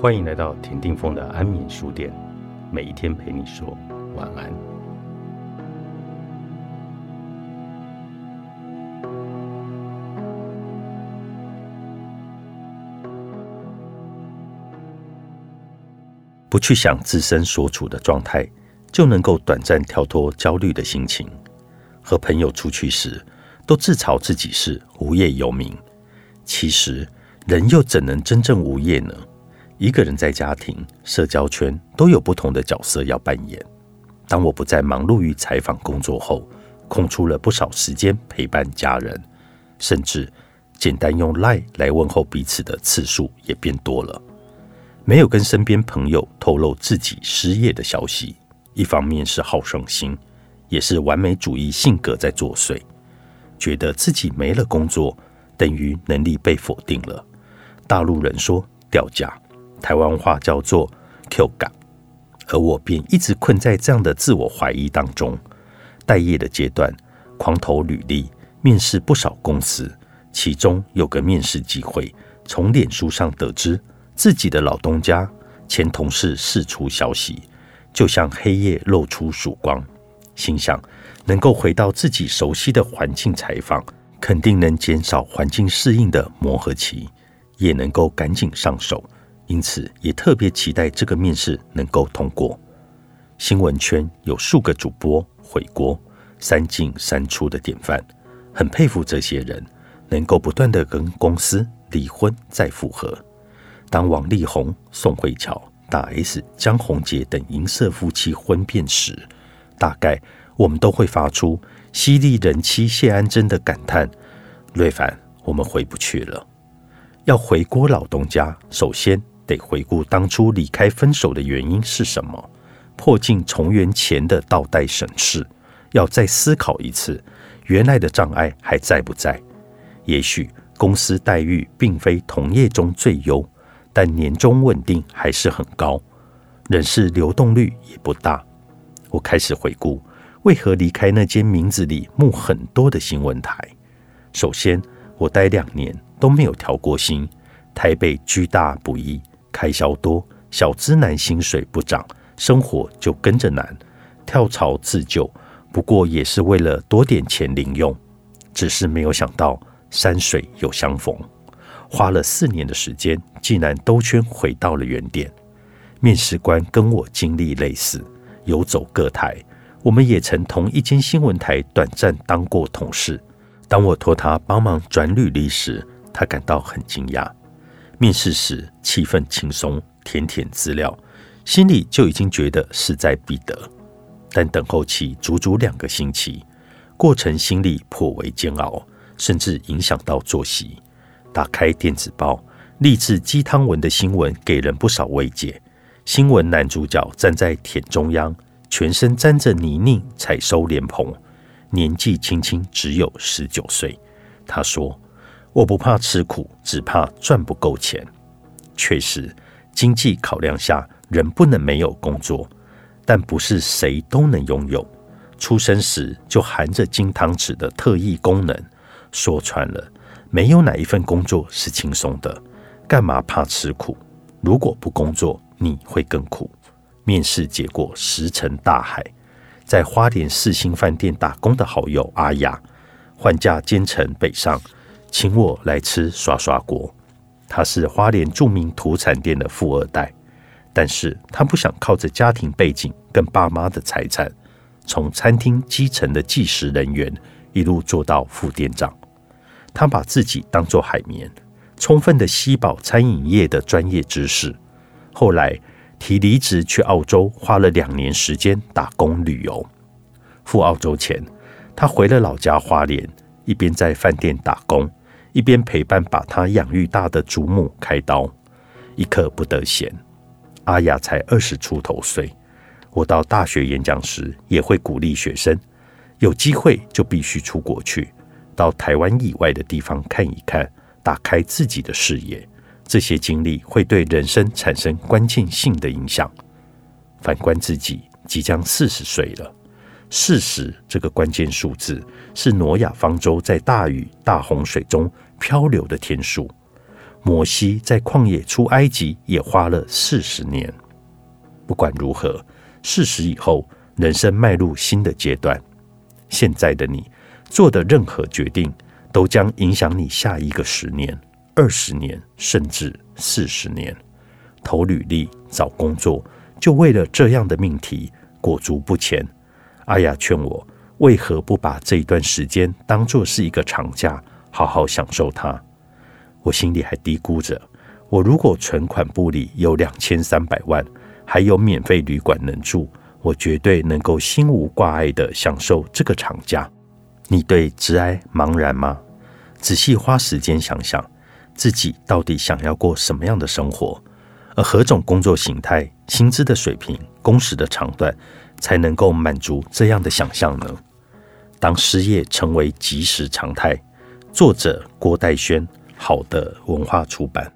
欢迎来到田定峰的安眠书店，每一天陪你说晚安。不去想自身所处的状态，就能够短暂跳脱焦虑的心情。和朋友出去时，都自嘲自己是无业游民，其实人又怎能真正无业呢？一个人在家庭、社交圈都有不同的角色要扮演。当我不再忙碌于采访工作后，空出了不少时间陪伴家人，甚至简单用 Line 来问候彼此的次数也变多了。没有跟身边朋友透露自己失业的消息，一方面是好胜心，也是完美主义性格在作祟，觉得自己没了工作等于能力被否定了。大陆人说掉价。台湾话叫做 “Q 感”，而我便一直困在这样的自我怀疑当中。待业的阶段，狂投履历，面试不少公司，其中有个面试机会，从脸书上得知自己的老东家前同事释出消息，就像黑夜露出曙光。心想，能够回到自己熟悉的环境采访，肯定能减少环境适应的磨合期，也能够赶紧上手。因此，也特别期待这个面试能够通过。新闻圈有数个主播回国三进三出的典范，很佩服这些人能够不断的跟公司离婚再复合。当王力宏、宋慧乔、大 S、江宏杰等银色夫妻婚变时，大概我们都会发出犀利人妻谢安贞的感叹：“瑞凡，我们回不去了，要回锅老东家，首先。”得回顾当初离开分手的原因是什么，破镜重圆前的倒带审视，要再思考一次，原来的障碍还在不在？也许公司待遇并非同业中最优，但年终稳定还是很高，人事流动率也不大。我开始回顾，为何离开那间名字里木很多的新闻台？首先，我待两年都没有调过薪，台北居大不易。开销多，小资男薪水不涨，生活就跟着难。跳槽自救，不过也是为了多点钱零用。只是没有想到山水有相逢，花了四年的时间，竟然兜圈回到了原点。面试官跟我经历类似，游走各台，我们也曾同一间新闻台短暂当过同事。当我托他帮忙转履历时，他感到很惊讶。面试时气氛轻松，填填资料，心里就已经觉得势在必得。但等候期足足两个星期，过程心里颇为煎熬，甚至影响到作息。打开电子报，励志鸡汤文的新闻给人不少慰藉。新闻男主角站在田中央，全身沾着泥泞，采收莲蓬，年纪轻轻只有十九岁。他说。我不怕吃苦，只怕赚不够钱。确实，经济考量下，人不能没有工作，但不是谁都能拥有。出生时就含着金汤匙的特异功能，说穿了，没有哪一份工作是轻松的。干嘛怕吃苦？如果不工作，你会更苦。面试结果石沉大海。在花莲四星饭店打工的好友阿雅，换假兼程北上。请我来吃刷刷锅。他是花莲著名土产店的富二代，但是他不想靠着家庭背景跟爸妈的财产，从餐厅基层的计时人员一路做到副店长。他把自己当作海绵，充分的吸饱餐饮业的专业知识。后来提离职去澳洲，花了两年时间打工旅游。赴澳洲前，他回了老家花莲，一边在饭店打工。一边陪伴把他养育大的祖母开刀，一刻不得闲。阿雅才二十出头岁，我到大学演讲时也会鼓励学生，有机会就必须出国去，到台湾以外的地方看一看，打开自己的视野。这些经历会对人生产生关键性的影响。反观自己，即将四十岁了。四十这个关键数字是挪亚方舟在大雨大洪水中漂流的天数。摩西在旷野出埃及也花了四十年。不管如何，四十以后，人生迈入新的阶段。现在的你做的任何决定，都将影响你下一个十年、二十年，甚至四十年。投履历、找工作，就为了这样的命题，裹足不前。阿雅劝我，为何不把这一段时间当作是一个长假，好好享受它？我心里还嘀咕着：我如果存款簿里有两千三百万，还有免费旅馆能住，我绝对能够心无挂碍的享受这个长假。你对直哀茫然吗？仔细花时间想想，自己到底想要过什么样的生活？而何种工作形态、薪资的水平、工时的长短，才能够满足这样的想象呢？当失业成为即时常态。作者郭代轩，好的文化出版。